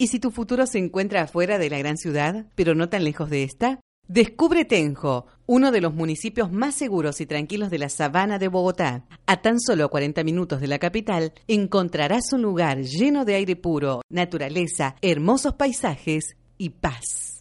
¿Y si tu futuro se encuentra afuera de la gran ciudad, pero no tan lejos de esta? Descubre Tenjo, uno de los municipios más seguros y tranquilos de la sabana de Bogotá. A tan solo 40 minutos de la capital, encontrarás un lugar lleno de aire puro, naturaleza, hermosos paisajes y paz.